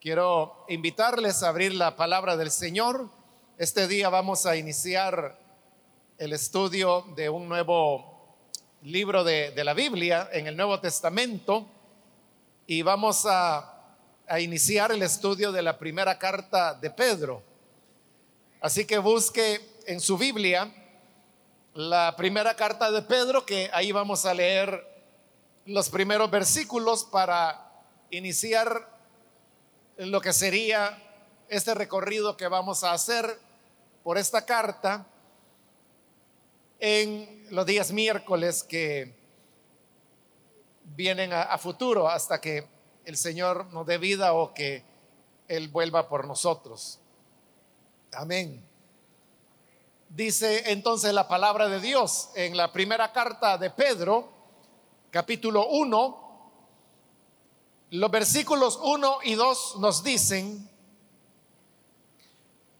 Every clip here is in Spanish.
Quiero invitarles a abrir la palabra del Señor. Este día vamos a iniciar el estudio de un nuevo libro de, de la Biblia en el Nuevo Testamento y vamos a, a iniciar el estudio de la primera carta de Pedro. Así que busque en su Biblia la primera carta de Pedro, que ahí vamos a leer los primeros versículos para iniciar lo que sería este recorrido que vamos a hacer por esta carta en los días miércoles que vienen a, futuro hasta que el Señor nos dé vida o que Él vuelva por nosotros. Amén. Dice entonces la palabra de Dios en la primera carta de Pedro, capítulo 1, los versículos 1 y 2 nos dicen,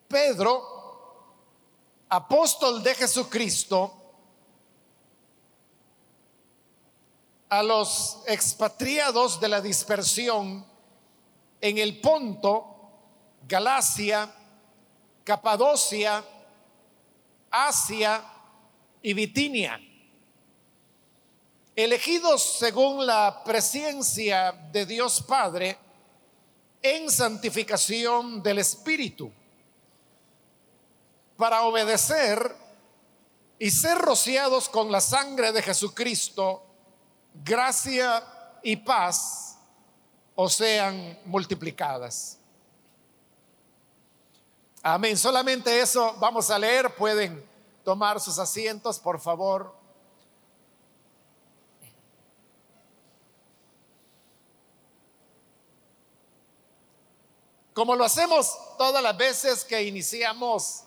Pedro, apóstol de Jesucristo, a los expatriados de la dispersión en el Ponto, Galacia, Capadocia, Asia y Bitinia elegidos según la presencia de Dios Padre en santificación del Espíritu, para obedecer y ser rociados con la sangre de Jesucristo, gracia y paz o sean multiplicadas. Amén. Solamente eso vamos a leer. Pueden tomar sus asientos, por favor. Como lo hacemos todas las veces que iniciamos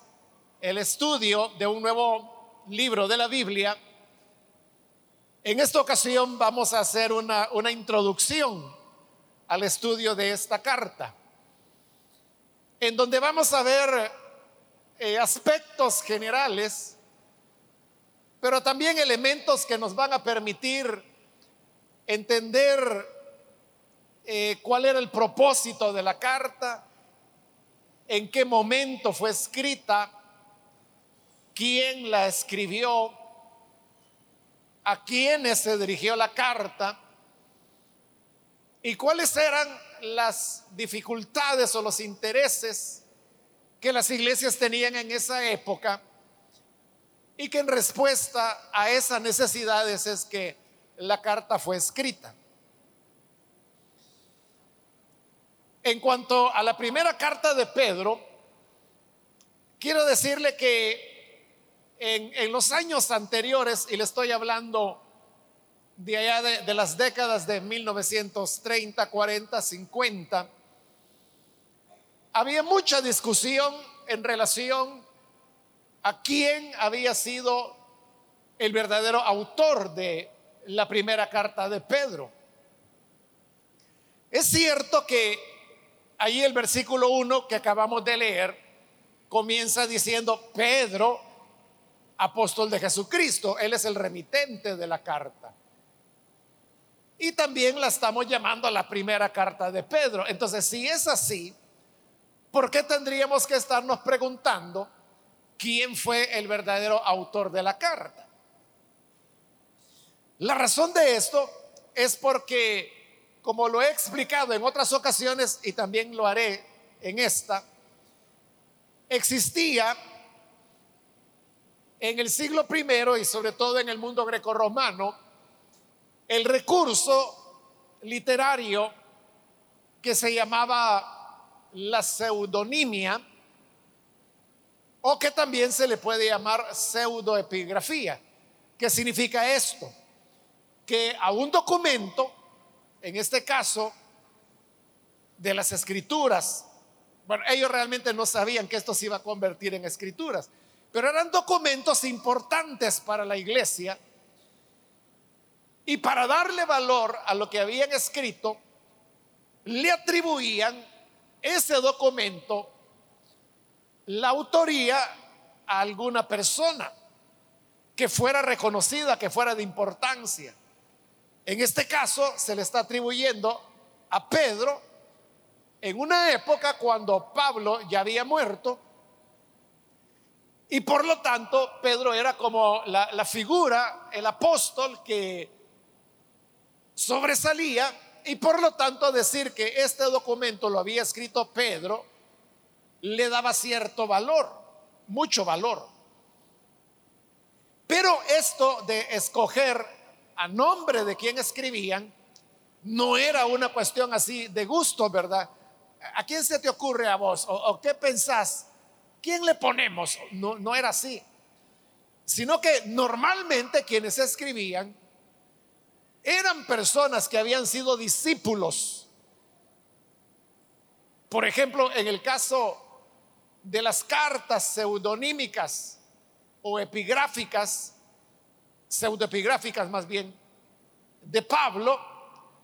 el estudio de un nuevo libro de la Biblia, en esta ocasión vamos a hacer una, una introducción al estudio de esta carta, en donde vamos a ver eh, aspectos generales, pero también elementos que nos van a permitir entender eh, cuál era el propósito de la carta, en qué momento fue escrita, quién la escribió, a quiénes se dirigió la carta y cuáles eran las dificultades o los intereses que las iglesias tenían en esa época y que en respuesta a esas necesidades es que la carta fue escrita. En cuanto a la primera carta de Pedro, quiero decirle que en, los años anteriores, y le estoy hablando de allá de, de las décadas de 1930, 40, 50, había mucha discusión en relación a quién había sido el verdadero autor de la primera carta de Pedro. Es cierto que ahí el versículo 1 que acabamos de leer comienza diciendo, Pedro, apóstol de Jesucristo, él es el remitente de la carta. Y también la estamos llamando la primera carta de Pedro. Entonces, si es así, ¿por qué tendríamos que estarnos preguntando quién fue el verdadero autor de la carta? La razón de esto es porque como lo he explicado en otras ocasiones y también lo haré en esta, existía en el siglo primero y sobre todo en el mundo grecorromano el recurso literario que se llamaba la pseudonimia o que también se le puede llamar pseudoepigrafía. ¿Qué significa esto? Que a un documento en este caso, de las escrituras. Bueno, ellos realmente no sabían que esto se iba a convertir en escrituras, pero eran documentos importantes para la iglesia. Y para darle valor a lo que habían escrito, le atribuían ese documento la autoría a alguna persona que fuera reconocida, que fuera de importancia. En este caso se le está atribuyendo a Pedro en una época cuando Pablo ya había muerto y por lo tanto Pedro era como la, figura, el apóstol que sobresalía y por lo tanto decir que este documento lo había escrito Pedro le daba cierto valor, mucho valor. Pero esto de escoger a nombre de quien escribían no era una cuestión así de gusto, ¿verdad? ¿A quién se te ocurre a vos? ¿O, qué pensás? ¿Quién le ponemos? No, no era así. Sino que normalmente quienes escribían eran personas que habían sido discípulos. Por ejemplo, en el caso de las cartas pseudonímicas o epigráficas, pseudoepigráficas más bien, de Pablo,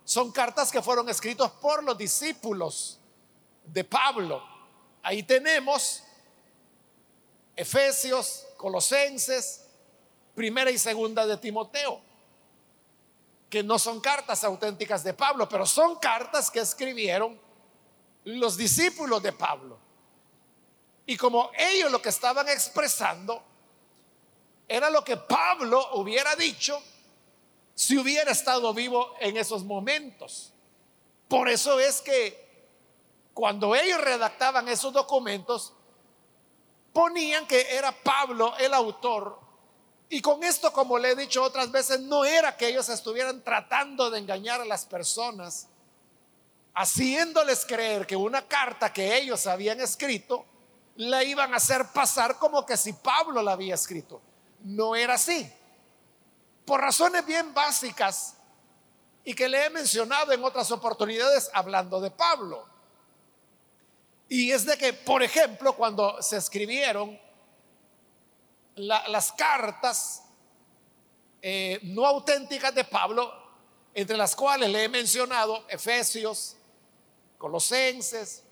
son cartas que fueron escritas por los discípulos de Pablo. Ahí tenemos Efesios, Colosenses, primera y segunda de Timoteo, que no son cartas auténticas de Pablo, pero son cartas que escribieron los discípulos de Pablo. Y como ellos lo que estaban expresando era lo que Pablo hubiera dicho si hubiera estado vivo en esos momentos. Por eso es que cuando ellos redactaban esos documentos, ponían que era Pablo el autor. Y con esto, como le he dicho otras veces, no era que ellos estuvieran tratando de engañar a las personas, haciéndoles creer que una carta que ellos habían escrito la iban a hacer pasar como que si Pablo la había escrito. No era así. Por razones bien básicas y que le he mencionado en otras oportunidades hablando de Pablo. Y es de que, por ejemplo, cuando se escribieron las cartas eh, no auténticas de Pablo, entre las cuales le he mencionado Efesios, Colosenses,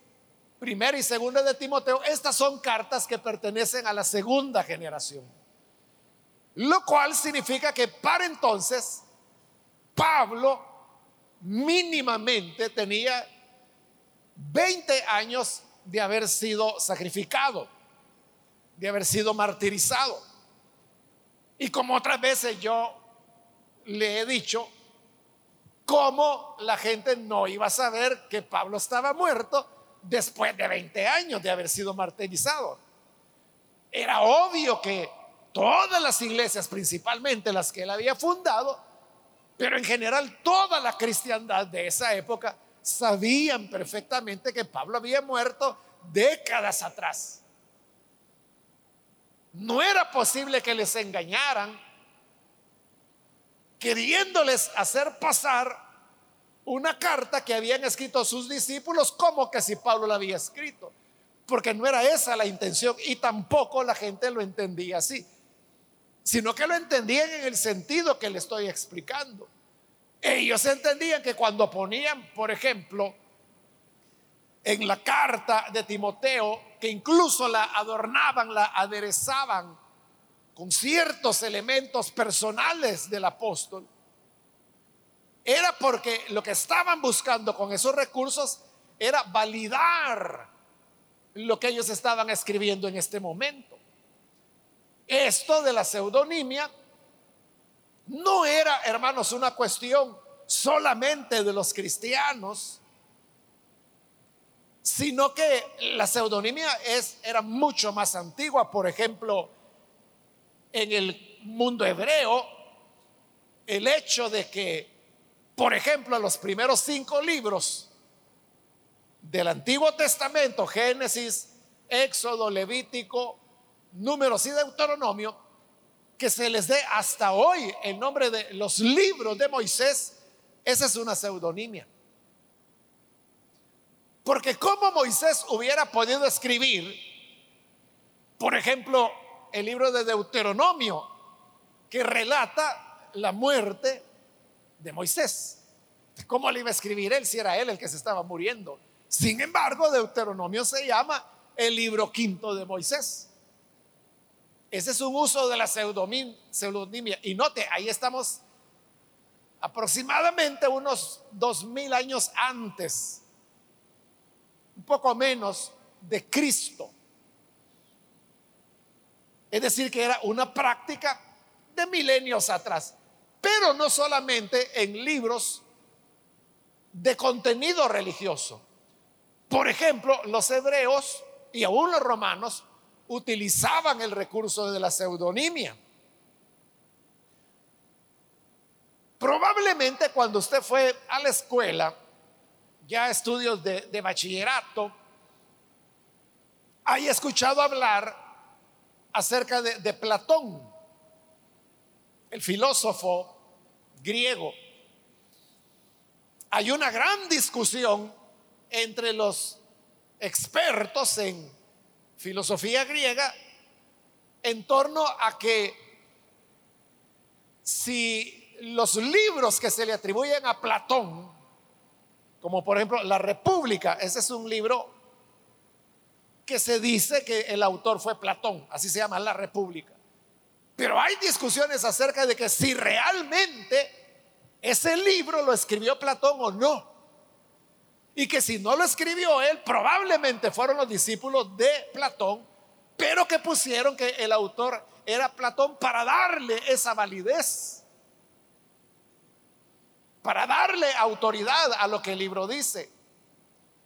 primera y segunda de Timoteo, estas son cartas que pertenecen a la segunda generación. Lo cual significa que para entonces Pablo mínimamente tenía 20 años de haber sido sacrificado, de haber sido martirizado. Y como otras veces yo le he dicho, cómo la gente no iba a saber que Pablo estaba muerto después de 20 años de haber sido martirizado. Era obvio que todas las iglesias, principalmente las que él había fundado, pero en general toda la cristiandad de esa época, sabían perfectamente que Pablo había muerto décadas atrás. No era posible que les engañaran, queriéndoles hacer pasar una carta que habían escrito sus discípulos como que si Pablo la había escrito, porque no era esa la intención y tampoco la gente lo entendía así sino que lo entendían en el sentido que le estoy explicando. Ellos entendían que cuando ponían, por ejemplo, en la carta de Timoteo, que incluso la adornaban, la aderezaban con ciertos elementos personales del apóstol, era porque lo que estaban buscando con esos recursos era validar lo que ellos estaban escribiendo en este momento. Esto de la pseudonimia no era, hermanos, una cuestión solamente de los cristianos, sino que la pseudonimia es, era mucho más antigua. Por ejemplo, en el mundo hebreo, el hecho de que, por ejemplo, los primeros cinco libros del Antiguo Testamento, Génesis, Éxodo, Levítico, números y deuteronomio, que se les dé hasta hoy el nombre de los libros de Moisés, esa es una pseudonimia. Porque como Moisés hubiera podido escribir, por ejemplo, el libro de Deuteronomio, que relata la muerte de Moisés. ¿Cómo le iba a escribir él si era él el que se estaba muriendo? Sin embargo, Deuteronomio se llama el libro quinto de Moisés. Ese es un uso de la pseudonimia. Y note, ahí estamos aproximadamente unos dos mil años antes poco menos de Cristo. Es decir, que era una práctica de milenios atrás, pero no solamente en libros de contenido religioso. Por ejemplo, los hebreos y aún los romanos utilizaban el recurso de la pseudonimia. Probablemente cuando usted fue a la escuela, ya estudios de, bachillerato, haya escuchado hablar acerca de, de Platón, el filósofo griego. Hay una gran discusión entre los expertos en filosofía griega en torno a que si los libros que se le atribuyen a Platón, como por ejemplo La República, ese es un libro que se dice que el autor fue Platón, así se llama La República. Pero hay discusiones acerca de que si realmente ese libro lo escribió Platón o no. Y que si no lo escribió él, probablemente fueron los discípulos de Platón, pero que pusieron que el autor era Platón para darle esa validez, para darle autoridad a lo que el libro dice.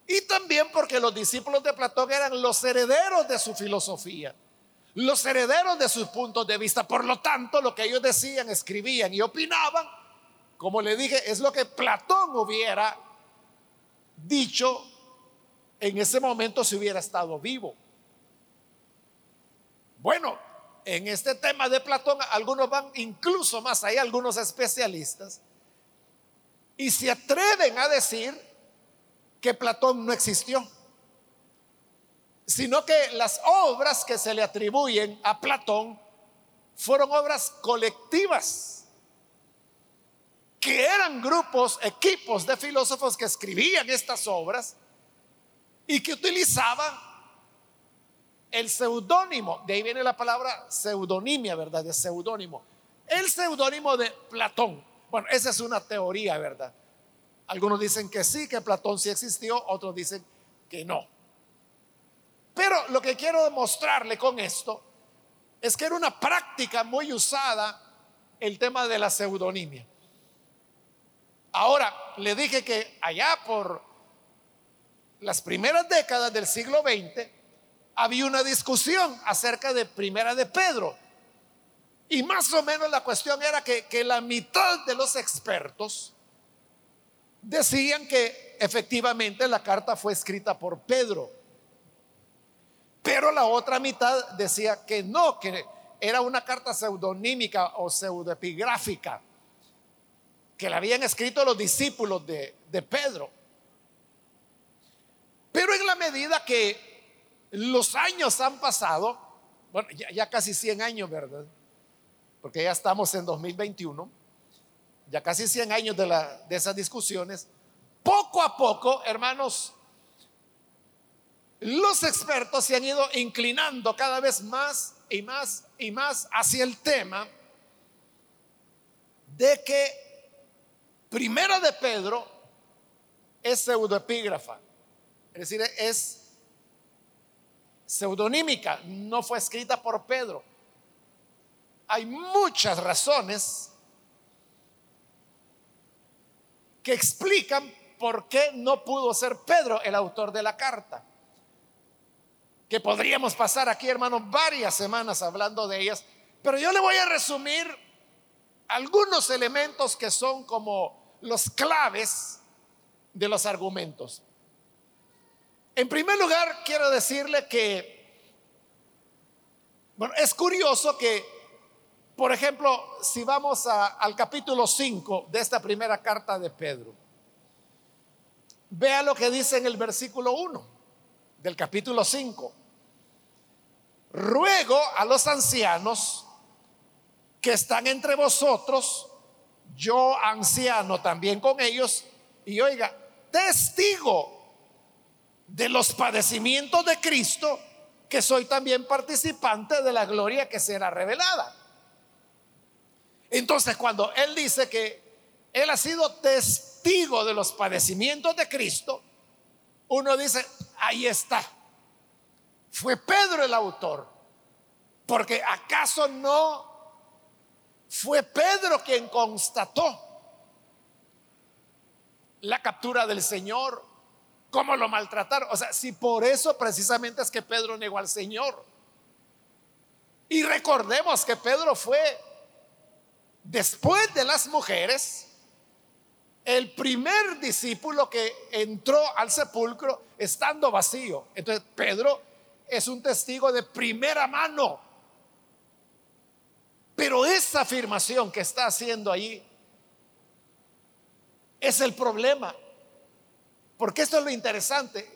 Y también porque los discípulos de Platón eran los herederos de su filosofía, los herederos de sus puntos de vista. Por lo tanto, lo que ellos decían, escribían y opinaban, como le dije, es lo que Platón hubiera dicho en ese momento si hubiera estado vivo. Bueno, en este tema de Platón, algunos van incluso más allá, algunos especialistas, y se atreven a decir que Platón no existió, sino que las obras que se le atribuyen a Platón fueron obras colectivas, que eran grupos, equipos de filósofos que escribían estas obras y que utilizaban el seudónimo, de ahí viene la palabra seudonimia, ¿verdad? De seudónimo. El seudónimo de Platón. Bueno, esa es una teoría, ¿verdad? Algunos dicen que sí, que Platón sí existió, otros dicen que no. Pero lo que quiero demostrarle con esto es que era una práctica muy usada el tema de la pseudonimia. Ahora, le dije que allá por las primeras décadas del siglo XX había una discusión acerca de Primera de Pedro. Y más o menos la cuestión era que, que la mitad de los expertos decían que efectivamente la carta fue escrita por Pedro. Pero la otra mitad decía que no, que era una carta pseudonímica o pseudoepigráfica, que la habían escrito los discípulos de, de Pedro. Pero en la medida que los años han pasado, bueno, ya, casi 100 años, ¿verdad? Porque ya estamos en 2021 ya casi 100 años de, la, de esas discusiones, poco a poco, hermanos, los expertos se han ido inclinando cada vez más y más y más hacia el tema de que Primera de Pedro es pseudoepígrafa, es decir, es pseudonímica, no fue escrita por Pedro. Hay muchas razones que explican por qué no pudo ser Pedro el autor de la carta. Que podríamos pasar aquí, hermanos, varias semanas hablando de ellas, pero yo le voy a resumir algunos elementos que son como los claves de los argumentos. En primer lugar, quiero decirle que, bueno, es curioso que por ejemplo, si vamos al capítulo 5 de esta primera carta de Pedro, vea lo que dice en el versículo 1 del capítulo 5. Ruego a los ancianos que están entre vosotros, yo anciano también con ellos, y oiga, testigo de los padecimientos de Cristo, que soy también participante de la gloria que será revelada. Entonces, cuando Él dice que Él ha sido testigo de los padecimientos de Cristo, uno dice, ahí está. Fue Pedro el autor. Porque acaso no fue Pedro quien constató la captura del Señor, cómo lo maltrataron. O sea, si por eso precisamente es que Pedro negó al Señor. Y recordemos que Pedro fue, después de las mujeres, el primer discípulo que entró al sepulcro estando vacío. Entonces, Pedro es un testigo de primera mano. Pero esa afirmación que está haciendo ahí es el problema. Porque esto es lo interesante.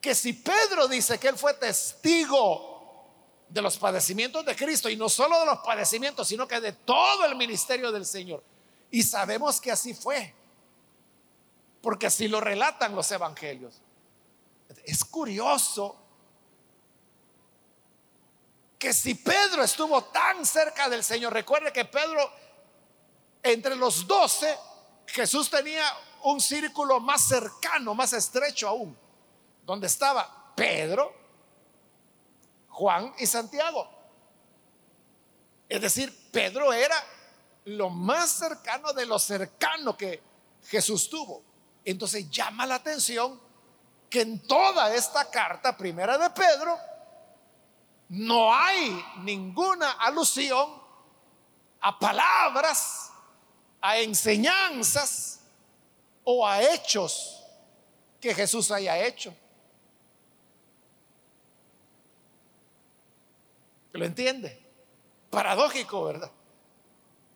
Que si Pedro dice que él fue testigo de los padecimientos de Cristo, y no solo de los padecimientos, sino que de todo el ministerio del Señor, y sabemos que así fue, porque así lo relatan los evangelios. Es curioso que si Pedro estuvo tan cerca del Señor, recuerde que Pedro, entre los doce, Jesús tenía un círculo más cercano, más estrecho aún, donde estaba Pedro, Juan y Santiago. Es decir, Pedro era lo más cercano de lo cercano que Jesús tuvo. Entonces llama la atención que en toda esta carta primera de Pedro no hay ninguna alusión a palabras, a enseñanzas o a hechos que Jesús haya hecho. ¿Lo entiende? Paradójico, ¿verdad?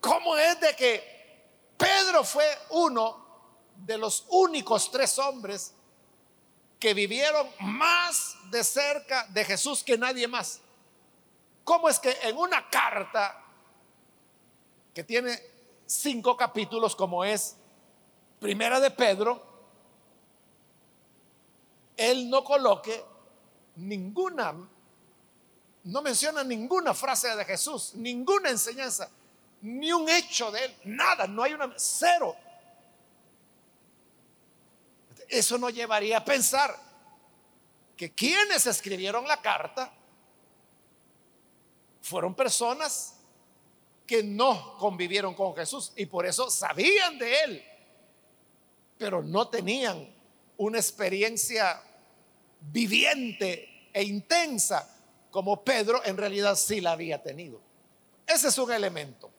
¿Cómo es de que Pedro fue uno de los únicos tres hombres que vivieron más de cerca de Jesús que nadie más? ¿Cómo es que en una carta que tiene cinco capítulos como es Primera de Pedro, él no coloque ninguna, no menciona ninguna frase de Jesús, ninguna enseñanza? ni un hecho de él, nada, no hay una, cero. Eso nos llevaría a pensar que quienes escribieron la carta fueron personas que no convivieron con Jesús y por eso sabían de él, pero no tenían una experiencia viviente e intensa como Pedro en realidad sí la había tenido. Ese es un elemento.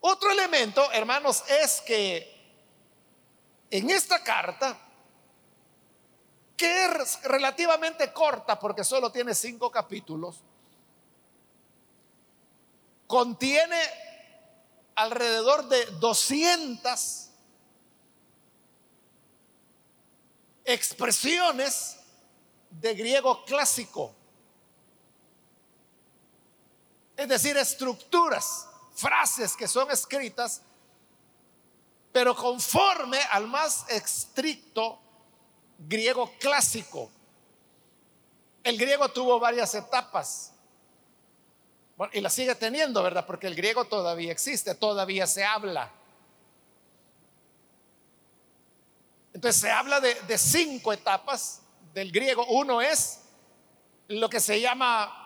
Otro elemento, hermanos, es que en esta carta, que es relativamente corta porque solo tiene cinco capítulos, contiene alrededor de 200 expresiones de griego clásico, es decir, estructuras frases que son escritas, pero conforme al más estricto griego clásico. El griego tuvo varias etapas. Y la sigue teniendo, ¿verdad? Porque el griego todavía existe, todavía se habla. Entonces se habla de, de cinco etapas del griego. Uno es lo que se llama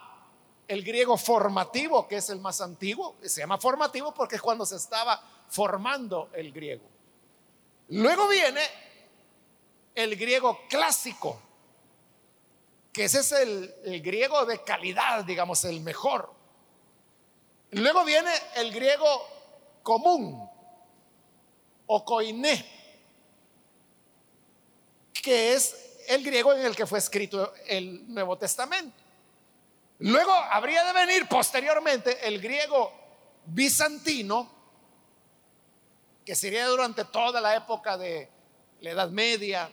el griego formativo, que es el más antiguo, se llama formativo porque es cuando se estaba formando el griego. Luego viene el griego clásico, que ese es el, griego de calidad, digamos, el mejor. Luego viene el griego común o koiné, que es el griego en el que fue escrito el Nuevo Testamento. Luego habría de venir posteriormente el griego bizantino, que sería durante toda la época de la Edad Media,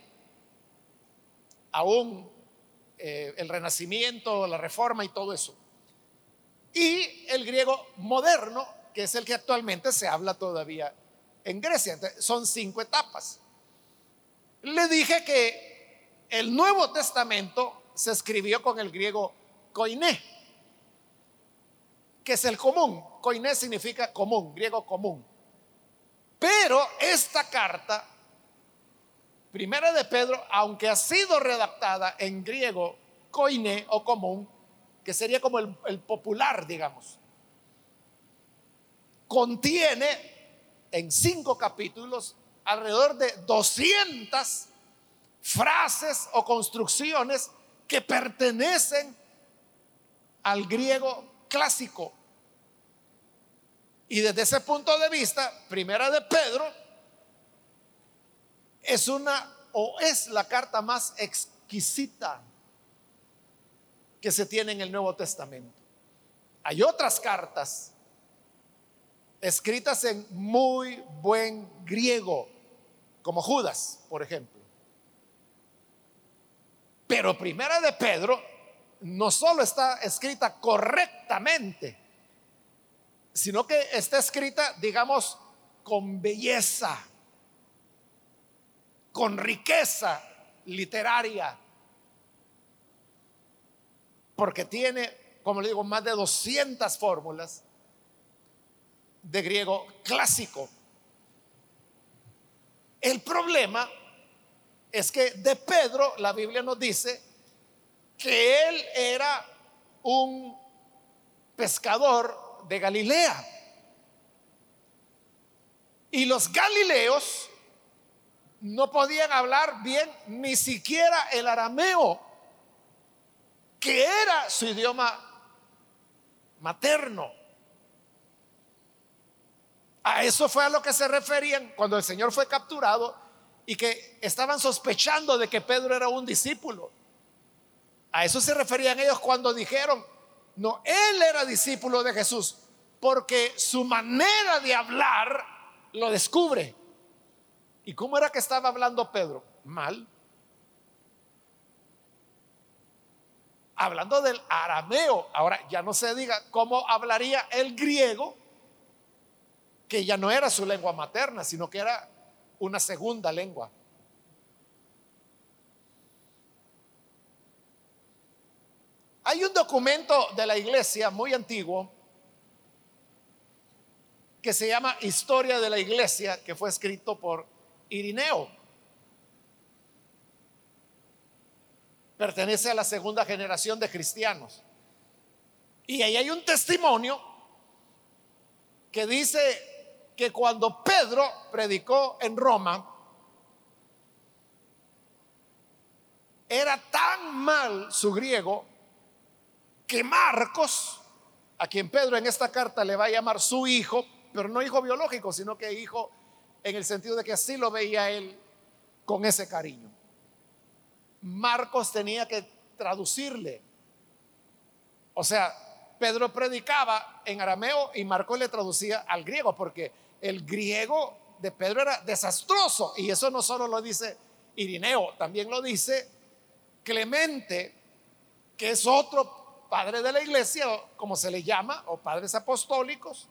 aún eh, el Renacimiento, la Reforma y todo eso. Y el griego moderno, que es el que actualmente se habla todavía en Grecia. son cinco etapas. Le dije que el Nuevo Testamento se escribió con el griego koiné, que es el común. Koiné significa común, griego común. Pero esta carta Primera de Pedro, aunque ha sido redactada en griego koine o común, que sería como el, el popular, digamos, contiene en cinco capítulos alrededor de 200 frases o construcciones que pertenecen al griego clásico. Y desde ese punto de vista, primera de Pedro es una o es la carta más exquisita que se tiene en el Nuevo Testamento. Hay otras cartas escritas en muy buen griego, como Judas, por ejemplo. Pero primera de Pedro no solo está escrita correctamente, sino que está escrita, digamos, con belleza, con riqueza literaria, porque tiene, como le digo, más de 200 fórmulas de griego clásico. El problema es que de Pedro la Biblia nos dice que él era un pescador de Galilea. Y los galileos no podían hablar bien ni siquiera el arameo, que era su idioma materno. A eso fue a lo que se referían cuando el Señor fue capturado y que estaban sospechando de que Pedro era un discípulo. A eso se referían ellos cuando dijeron, no, él era discípulo de Jesús, porque su manera de hablar lo descubre. ¿Y cómo era que estaba hablando Pedro? Mal. Hablando del arameo. Ahora ya no se diga cómo hablaría el griego, que ya no era su lengua materna, sino que era una segunda lengua. Hay un documento de la iglesia muy antiguo que se llama Historia de la Iglesia, que fue escrito por Irineo. Pertenece a la segunda generación de cristianos. Y ahí hay un testimonio que dice que cuando Pedro predicó en Roma, era tan mal su griego que Marcos, a quien Pedro en esta carta le va a llamar su hijo, pero no hijo biológico, sino que hijo en el sentido de que así lo veía él con ese cariño. Marcos tenía que traducirle. O sea, Pedro predicaba en arameo y Marcos le traducía al griego, porque el griego de Pedro era desastroso. Y eso no solo lo dice Irineo, también lo dice Clemente, que es otro padre de la iglesia, como se le llama, o padres apostólicos,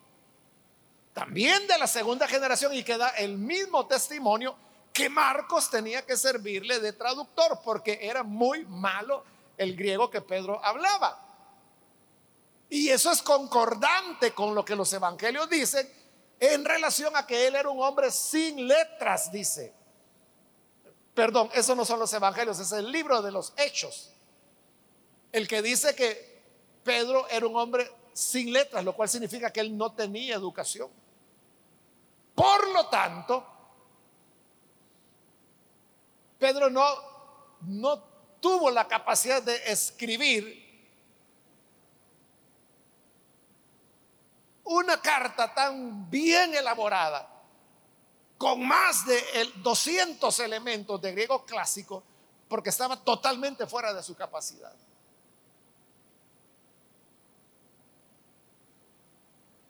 también de la segunda generación, y que da el mismo testimonio que Marcos tenía que servirle de traductor, porque era muy malo el griego que Pedro hablaba. Y eso es concordante con lo que los evangelios dicen en relación a que él era un hombre sin letras, dice. Perdón, eso no son los evangelios, es el libro de los hechos. El que dice que Pedro era un hombre sin letras, lo cual significa que él no tenía educación. Por lo tanto, Pedro no, no tuvo la capacidad de escribir una carta tan bien elaborada, con más de 200 elementos de griego clásico, porque estaba totalmente fuera de su capacidad.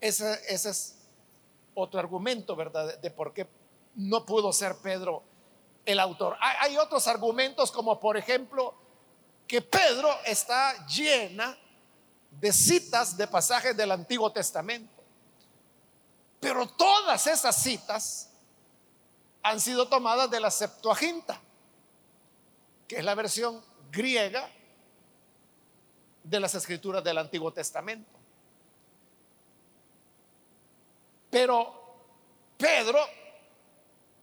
Ese, es otro argumento, ¿verdad? De, por qué no pudo ser Pedro el autor. Hay, otros argumentos como por ejemplo que Pedro está llena de citas de pasajes del Antiguo Testamento. Pero todas esas citas han sido tomadas de la Septuaginta, que es la versión griega de las escrituras del Antiguo Testamento. Pero Pedro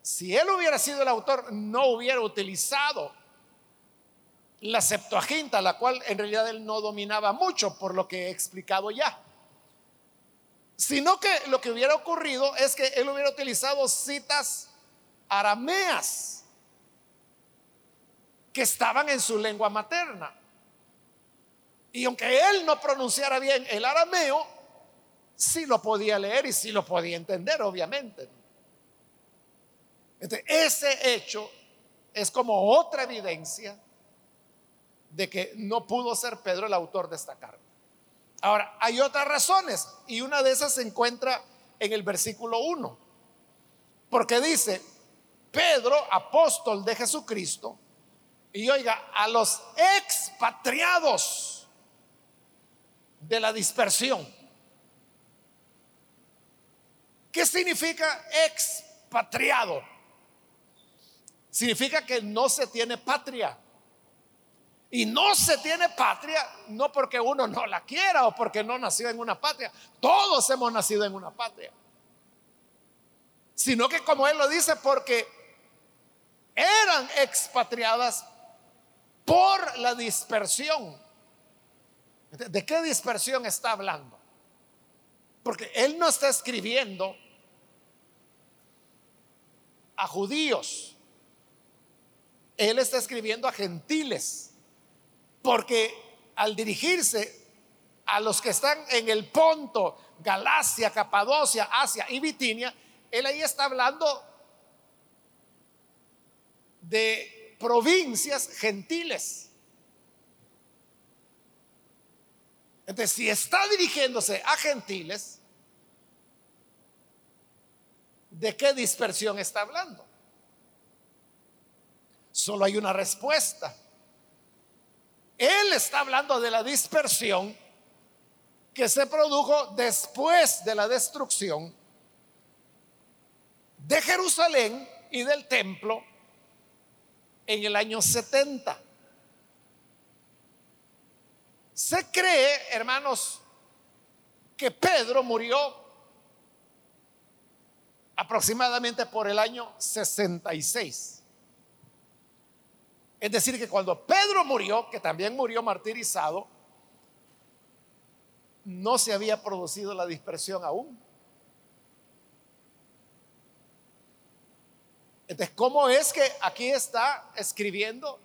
si él hubiera sido el autor, no hubiera utilizado la Septuaginta, la cual en realidad él no dominaba mucho, por lo que he explicado ya. Sino que lo que hubiera ocurrido es que él hubiera utilizado citas arameas que estaban en su lengua materna. Y aunque él no pronunciara bien el arameo, sí lo podía leer y sí lo podía entender, obviamente. Ese hecho es como otra evidencia de que no pudo ser Pedro el autor de esta carta. Ahora, hay otras razones y una de esas se encuentra en el versículo 1, porque dice, Pedro, apóstol de Jesucristo, y oiga, a los expatriados de la dispersión. ¿Qué significa expatriado? Significa que no se tiene patria. Y no se tiene patria no porque uno no la quiera o porque no nació en una patria. Todos hemos nacido en una patria. Sino que como él lo dice, porque eran expatriadas por la dispersión. ¿De qué dispersión está hablando? Porque él no está escribiendo a judíos. Él está escribiendo a gentiles. Porque al dirigirse a los que están en el Ponto, Galacia, Capadocia, Asia y Bitinia, él ahí está hablando de provincias gentiles. Entonces, si está dirigiéndose a gentiles, ¿de qué dispersión está hablando? Solo hay una respuesta. Él está hablando de la dispersión que se produjo después de la destrucción de Jerusalén y del templo en el año 70. Se cree, hermanos, que Pedro murió aproximadamente por el año 66. Es decir, que cuando Pedro murió, que también murió martirizado, no se había producido la dispersión aún. Entonces, ¿cómo es que aquí está escribiendo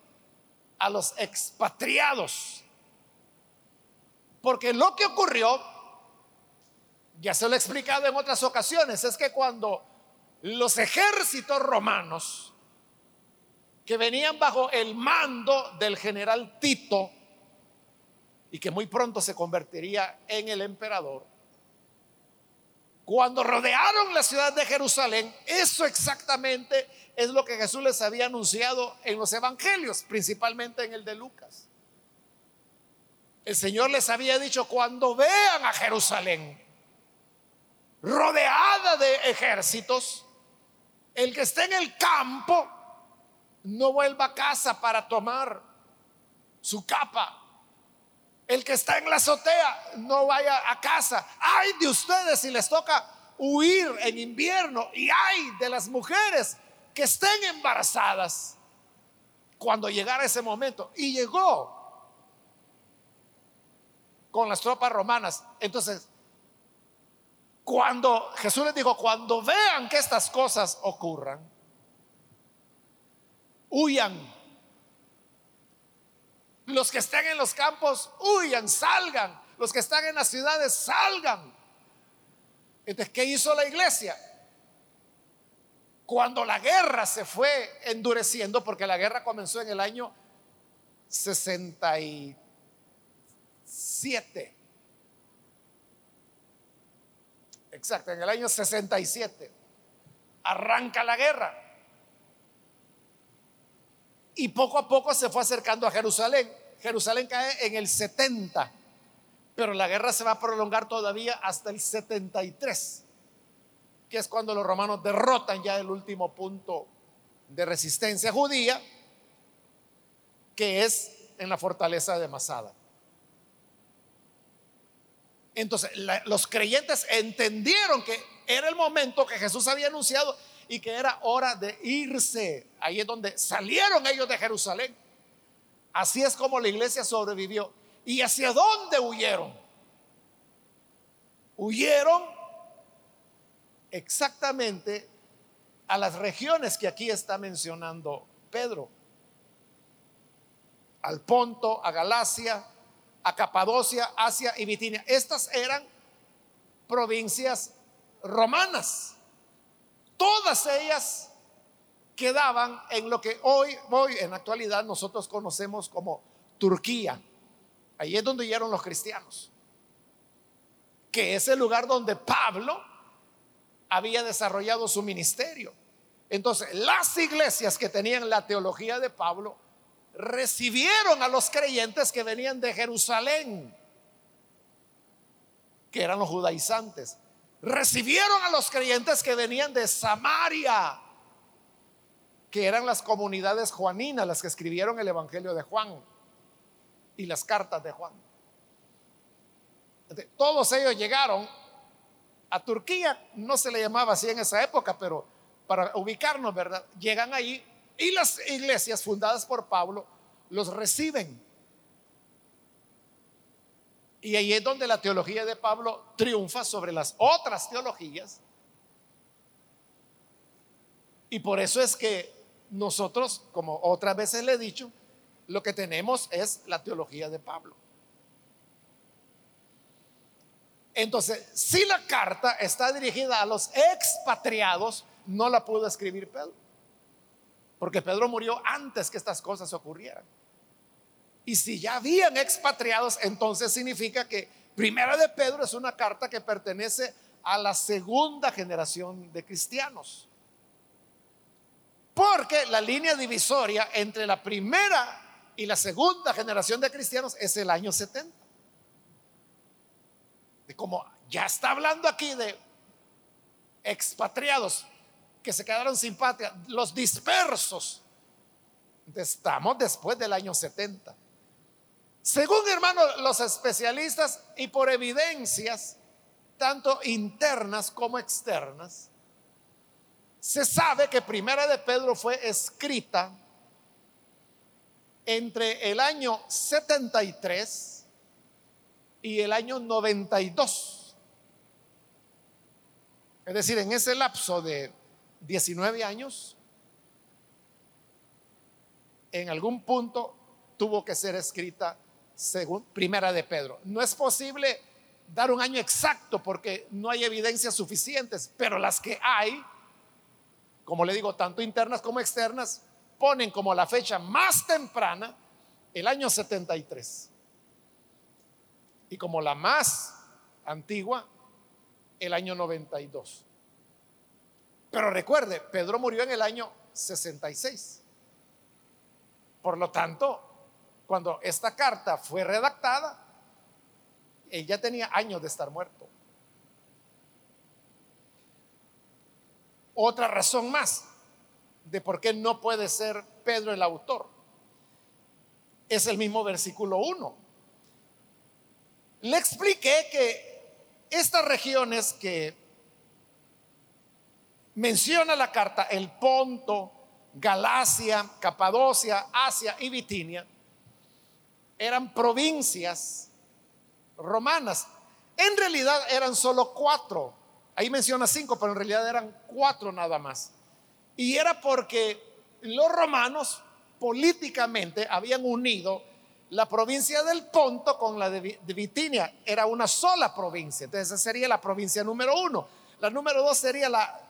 a los expatriados? Porque lo que ocurrió, ya se lo he explicado en otras ocasiones, es que cuando los ejércitos romanos que venían bajo el mando del general Tito y que muy pronto se convertiría en el emperador. Cuando rodearon la ciudad de Jerusalén, eso exactamente es lo que Jesús les había anunciado en los evangelios, principalmente en el de Lucas. El Señor les había dicho, cuando vean a Jerusalén rodeada de ejércitos, el que esté en el campo no vuelva a casa para tomar su capa. El que está en la azotea, no vaya a casa. Hay de ustedes si les toca huir en invierno. Y hay de las mujeres que estén embarazadas cuando llegara ese momento. Y llegó con las tropas romanas. Entonces, cuando Jesús les dijo, cuando vean que estas cosas ocurran, huyan. Los que están en los campos, huyan, salgan. Los que están en las ciudades, salgan. Entonces, ¿qué hizo la iglesia? Cuando la guerra se fue endureciendo, porque la guerra comenzó en el año 67. Exacto, en el año 67. Arranca la guerra y poco a poco se fue acercando a Jerusalén. Jerusalén cae en el 70, pero la guerra se va a prolongar todavía hasta el 73, que es cuando los romanos derrotan ya el último punto de resistencia judía, que es en la fortaleza de Masada. Entonces, los creyentes entendieron que era el momento que Jesús había anunciado y que era hora de irse. Ahí es donde salieron ellos de Jerusalén. Así es como la iglesia sobrevivió. ¿Y hacia dónde huyeron? Huyeron exactamente a las regiones que aquí está mencionando Pedro. Al Ponto, a Galacia, a Capadocia, Asia y Bitinia. Estas eran provincias romanas. Todas ellas quedaban en lo que hoy, hoy en la actualidad nosotros conocemos como Turquía. Ahí es donde llegaron los cristianos. Que es el lugar donde Pablo había desarrollado su ministerio. Entonces, las iglesias que tenían la teología de Pablo recibieron a los creyentes que venían de Jerusalén, que eran los judaizantes. Recibieron a los creyentes que venían de Samaria, que eran las comunidades juaninas, las que escribieron el Evangelio de Juan y las cartas de Juan. Todos ellos llegaron a Turquía, no se le llamaba así en esa época, pero para ubicarnos, ¿verdad? Llegan ahí y las iglesias fundadas por Pablo los reciben. Y ahí es donde la teología de Pablo triunfa sobre las otras teologías. Y por eso es que nosotros, como otras veces le he dicho, lo que tenemos es la teología de Pablo. Entonces, si la carta está dirigida a los expatriados, no la pudo escribir Pedro. Porque Pedro murió antes que estas cosas ocurrieran. Y si ya habían expatriados, entonces significa que Primera de Pedro es una carta que pertenece a la segunda generación de cristianos. Porque la línea divisoria entre la primera y la segunda generación de cristianos es el año 70. Y como ya está hablando aquí de expatriados que se quedaron sin patria, los dispersos, estamos después del año 70. Según hermanos los especialistas y por evidencias tanto internas como externas, se sabe que Primera de Pedro fue escrita entre el año 73 y el año 92. Es decir, en ese lapso de 19 años, en algún punto tuvo que ser escrita según Primera de Pedro. No es posible dar un año exacto porque no hay evidencias suficientes, pero las que hay como le digo, tanto internas como externas, ponen como la fecha más temprana el año 73. Y como la más antigua, el año 92. Pero recuerde, Pedro murió en el año 66. Por lo tanto, cuando esta carta fue redactada, él ya tenía años de estar muerto. Otra razón más de por qué no puede ser Pedro el autor es el mismo versículo 1. Le expliqué que estas regiones que menciona la carta, el Ponto, Galacia, Capadocia, Asia y Bitinia, eran provincias romanas. En realidad eran solo cuatro Ahí menciona cinco, pero en realidad eran cuatro nada más. Y era porque los romanos políticamente habían unido la provincia del Ponto con la de Bitinia. Era una sola provincia. Entonces esa sería la provincia número uno. La número dos sería la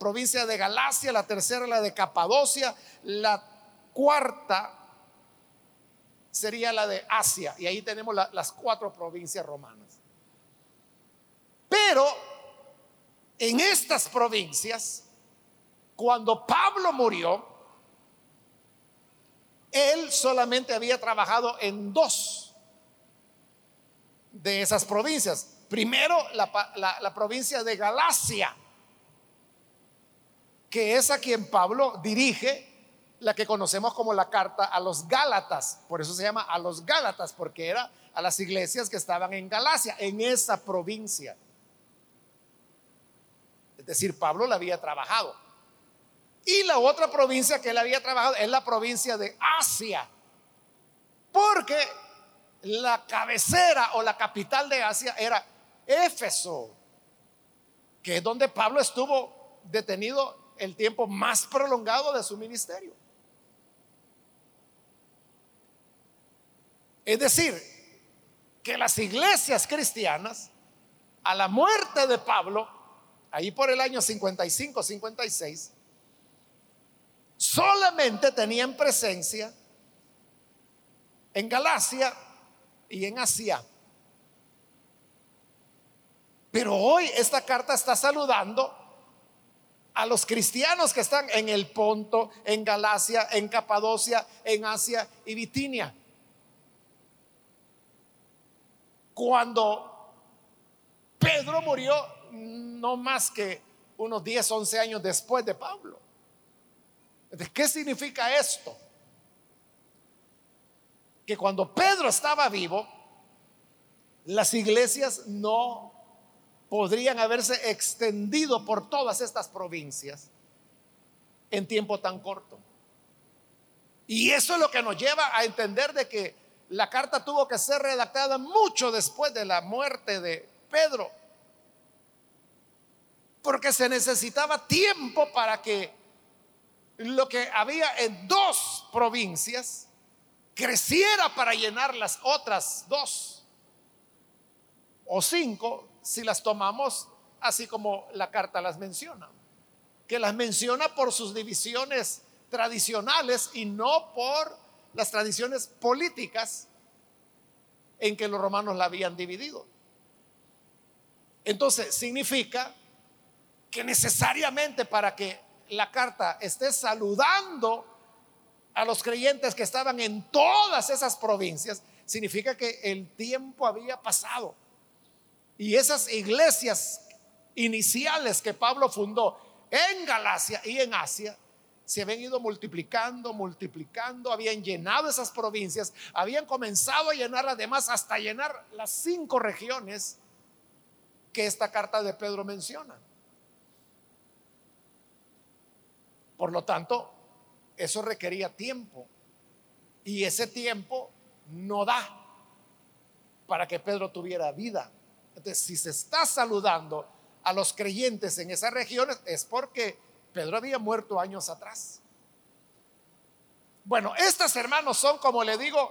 provincia de Galacia, la tercera la de Capadocia, la cuarta sería la de Asia. Y ahí tenemos las cuatro provincias romanas. Pero en estas provincias, cuando Pablo murió, él solamente había trabajado en dos de esas provincias. Primero, la, provincia de Galacia, que es a quien Pablo dirige la que conocemos como la carta a los Gálatas. Por eso se llama a los Gálatas, porque era a las iglesias que estaban en Galacia, en esa provincia. Es decir, Pablo la había trabajado. Y la otra provincia que él había trabajado es la provincia de Asia. Porque la cabecera o la capital de Asia era Éfeso, que es donde Pablo estuvo detenido el tiempo más prolongado de su ministerio. Es decir, que las iglesias cristianas, a la muerte de Pablo, ahí por el año 55, 56, solamente tenían presencia en Galacia y en Asia. Pero hoy esta carta está saludando a los cristianos que están en el Ponto, en Galacia, en Capadocia, en Asia y Bitinia. Cuando Pedro murió no más que unos 10, 11 años después de Pablo. ¿Qué significa esto? Que cuando Pedro estaba vivo, las iglesias no podrían haberse extendido por todas estas provincias en tiempo tan corto. Y eso es lo que nos lleva a entender de que la carta tuvo que ser redactada mucho después de la muerte de Pedro, porque se necesitaba tiempo para que lo que había en dos provincias creciera para llenar las otras dos o cinco si las tomamos así como la carta las menciona, que las menciona por sus divisiones tradicionales y no por las tradiciones políticas en que los romanos la habían dividido. Entonces, significa que necesariamente para que la carta esté saludando a los creyentes que estaban en todas esas provincias, significa que el tiempo había pasado. Y esas iglesias iniciales que Pablo fundó en Galacia y en Asia, se habían ido multiplicando, multiplicando, habían llenado esas provincias, habían comenzado a llenar además hasta llenar las cinco regiones que esta carta de Pedro menciona. Por lo tanto, eso requería tiempo. Y ese tiempo no da para que Pedro tuviera vida. Entonces, si se está saludando a los creyentes en esas regiones, es porque Pedro había muerto años atrás. Bueno, estas hermanos son, como le digo,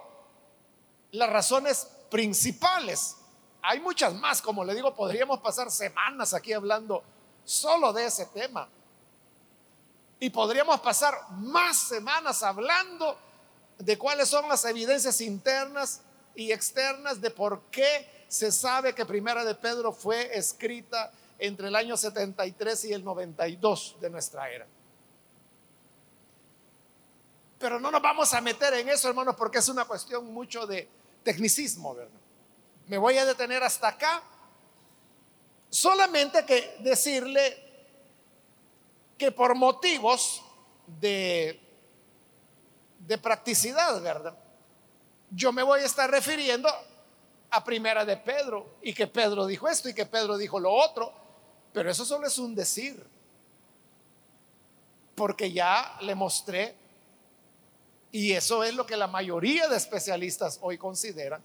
las razones principales. Hay muchas más, como le digo, podríamos pasar semanas aquí hablando solo de ese tema. Y podríamos pasar más semanas hablando de cuáles son las evidencias internas y externas de por qué se sabe que Primera de Pedro fue escrita entre el año 73 y el 92 de nuestra era. Pero no nos vamos a meter en eso, hermanos, porque es una cuestión mucho de tecnicismo, ¿verdad? Me voy a detener hasta acá. Solamente que decirle que por motivos de, de practicidad, ¿verdad? Yo me voy a estar refiriendo a primera de Pedro y que Pedro dijo esto y que Pedro dijo lo otro, pero eso solo es un decir, porque ya le mostré, y eso es lo que la mayoría de especialistas hoy consideran,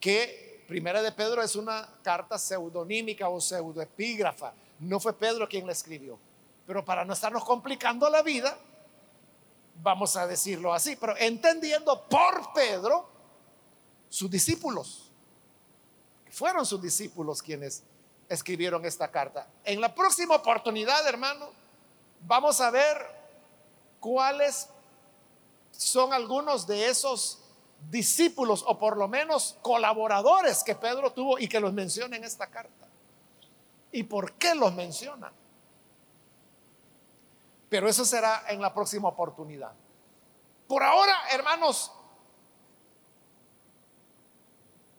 que primera de Pedro es una carta pseudonímica o pseudoepígrafa no fue Pedro quien la escribió. Pero para no estarnos complicando la vida, vamos a decirlo así, pero entendiendo por Pedro sus discípulos. Fueron sus discípulos quienes escribieron esta carta. En la próxima oportunidad, hermano, vamos a ver cuáles son algunos de esos discípulos o por lo menos colaboradores que Pedro tuvo y que los menciona en esta carta y por qué los menciona. Pero eso será en la próxima oportunidad. Por ahora, hermanos,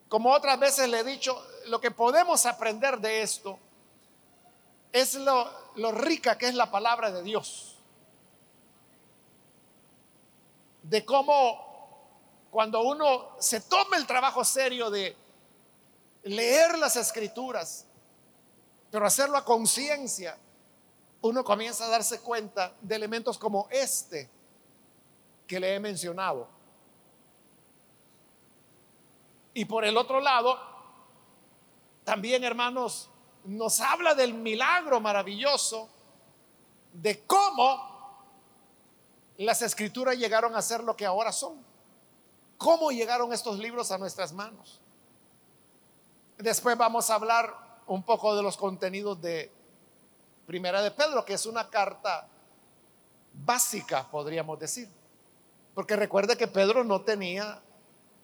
como otras veces le he dicho, lo que podemos aprender de esto es lo, rica que es la palabra de Dios. De cómo cuando uno se toma el trabajo serio de leer las escrituras, pero hacerlo a conciencia, uno comienza a darse cuenta de elementos como este que le he mencionado. Y por el otro lado, también hermanos, nos habla del milagro maravilloso de cómo las escrituras llegaron a ser lo que ahora son. ¿Cómo llegaron estos libros a nuestras manos? Después vamos a hablar un poco de los contenidos de Primera de Pedro, que es una carta básica, podríamos decir. Porque recuerde que Pedro no tenía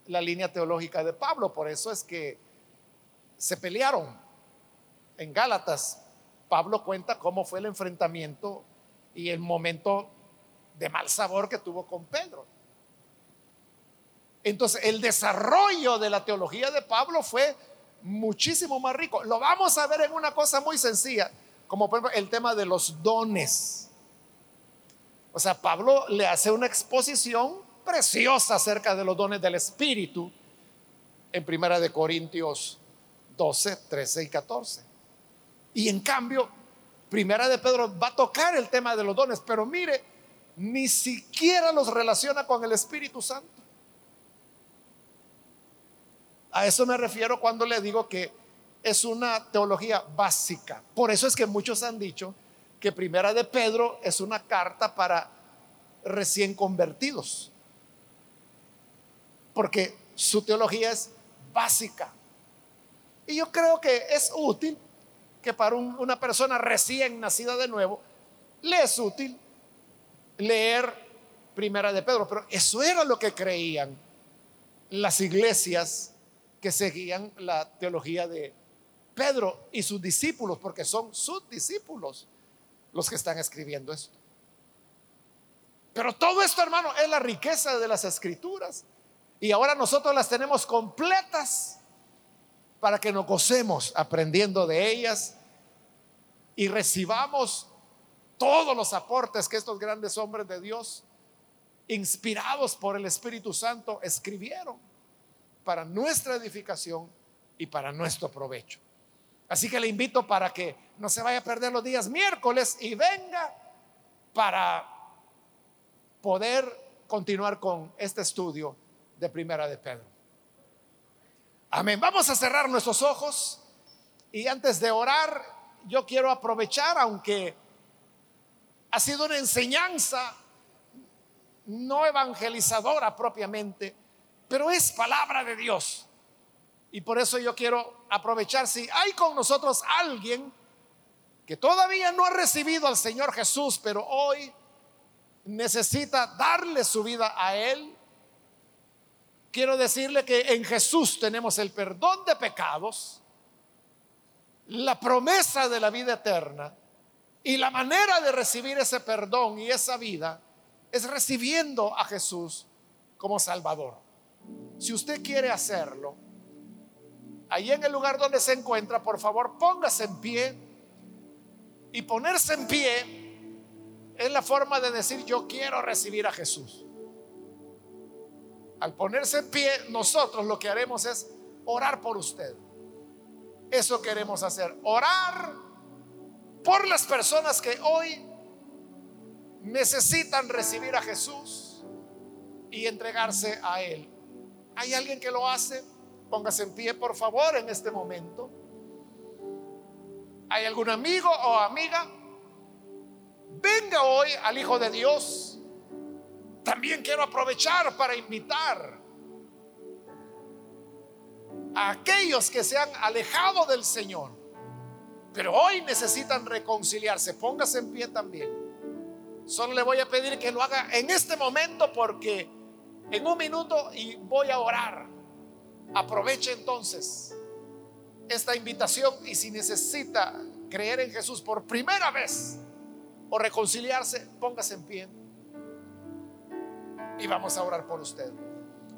la línea teológica de Pablo, por eso es que se pelearon en Gálatas. Pablo cuenta cómo fue el enfrentamiento y el momento de mal sabor que tuvo con Pedro. Entonces, el desarrollo de la teología de Pablo fue muchísimo más rico. Lo vamos a ver en una cosa muy sencilla, como por ejemplo el tema de los dones. O sea, Pablo le hace una exposición preciosa acerca de los dones del Espíritu en Primera de Corintios 12, 13 y 14. Y en cambio, Primera de Pedro va a tocar el tema de los dones, pero mire, ni siquiera los relaciona con el Espíritu Santo. A eso me refiero cuando le digo que es una teología básica. Por eso es que muchos han dicho que Primera de Pedro es una carta para recién convertidos. Porque su teología es básica. Y yo creo que es útil que para una persona recién nacida de nuevo, le es útil leer Primera de Pedro. Pero eso era lo que creían las iglesias que seguían la teología de Pedro y sus discípulos, porque son sus discípulos los que están escribiendo esto. Pero todo esto, hermano, es la riqueza de las escrituras. Y ahora nosotros las tenemos completas para que nos gocemos aprendiendo de ellas y recibamos todos los aportes que estos grandes hombres de Dios, inspirados por el Espíritu Santo, escribieron para nuestra edificación y para nuestro provecho. Así que le invito para que no se vaya a perder los días miércoles y venga para poder continuar con este estudio de Primera de Pedro. Amén. Vamos a cerrar nuestros ojos y antes de orar, yo quiero aprovechar, aunque ha sido una enseñanza no evangelizadora propiamente, pero es palabra de Dios. Y por eso yo quiero aprovechar si hay con nosotros alguien que todavía no ha recibido al Señor Jesús, pero hoy necesita darle su vida a Él. Quiero decirle que en Jesús tenemos el perdón de pecados, la promesa de la vida eterna y la manera de recibir ese perdón y esa vida es recibiendo a Jesús como Salvador. Si usted quiere hacerlo, ahí en el lugar donde se encuentra, por favor, póngase en pie. Y ponerse en pie es la forma de decir yo quiero recibir a Jesús. Al ponerse en pie, nosotros lo que haremos es orar por usted. Eso queremos hacer, orar por las personas que hoy necesitan recibir a Jesús y entregarse a Él. ¿Hay alguien que lo hace? Póngase en pie, por favor, en este momento. ¿Hay algún amigo o amiga? Venga hoy al Hijo de Dios. También quiero aprovechar para invitar a aquellos que se han alejado del Señor, pero hoy necesitan reconciliarse. Póngase en pie también. Solo le voy a pedir que lo haga en este momento porque en un minuto y voy a orar. Aproveche entonces esta invitación y si necesita creer en Jesús por primera vez o reconciliarse, póngase en pie y vamos a orar por usted.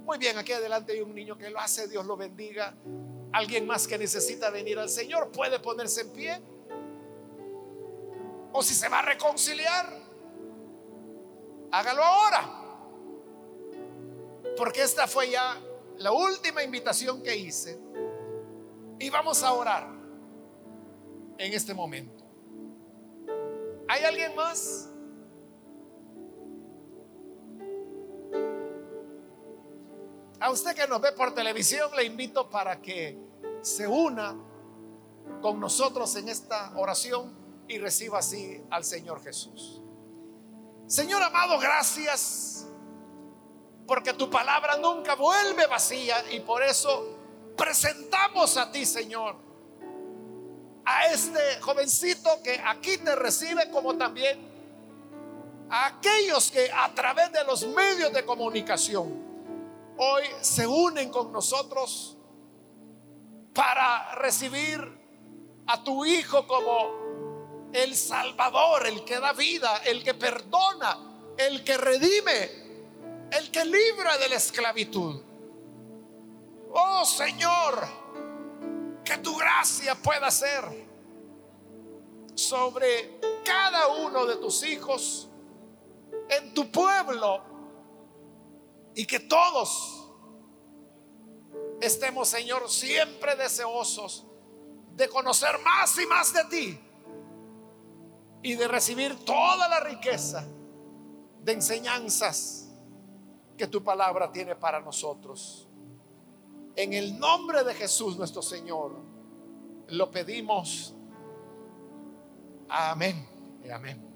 Muy bien, aquí adelante hay un niño que lo hace, Dios lo bendiga. Alguien más que necesita venir al Señor puede ponerse en pie. O si se va a reconciliar, hágalo ahora. Porque esta fue ya la última invitación que hice. Y vamos a orar en este momento. ¿Hay alguien más? A usted que nos ve por televisión le invito para que se una con nosotros en esta oración y reciba así al Señor Jesús. Señor amado, gracias porque tu palabra nunca vuelve vacía y por eso presentamos a ti, Señor, a este jovencito que aquí te recibe como también a aquellos que a través de los medios de comunicación hoy se unen con nosotros para recibir a tu Hijo como el Salvador, el que da vida, el que perdona, el que redime, el que libra de la esclavitud. Oh Señor, que tu gracia pueda ser sobre cada uno de tus hijos en tu pueblo y que todos estemos, Señor, siempre deseosos de conocer más y más de ti y de recibir toda la riqueza de enseñanzas que tu palabra tiene para nosotros. En el nombre de Jesús nuestro Señor, lo pedimos. Amén amén.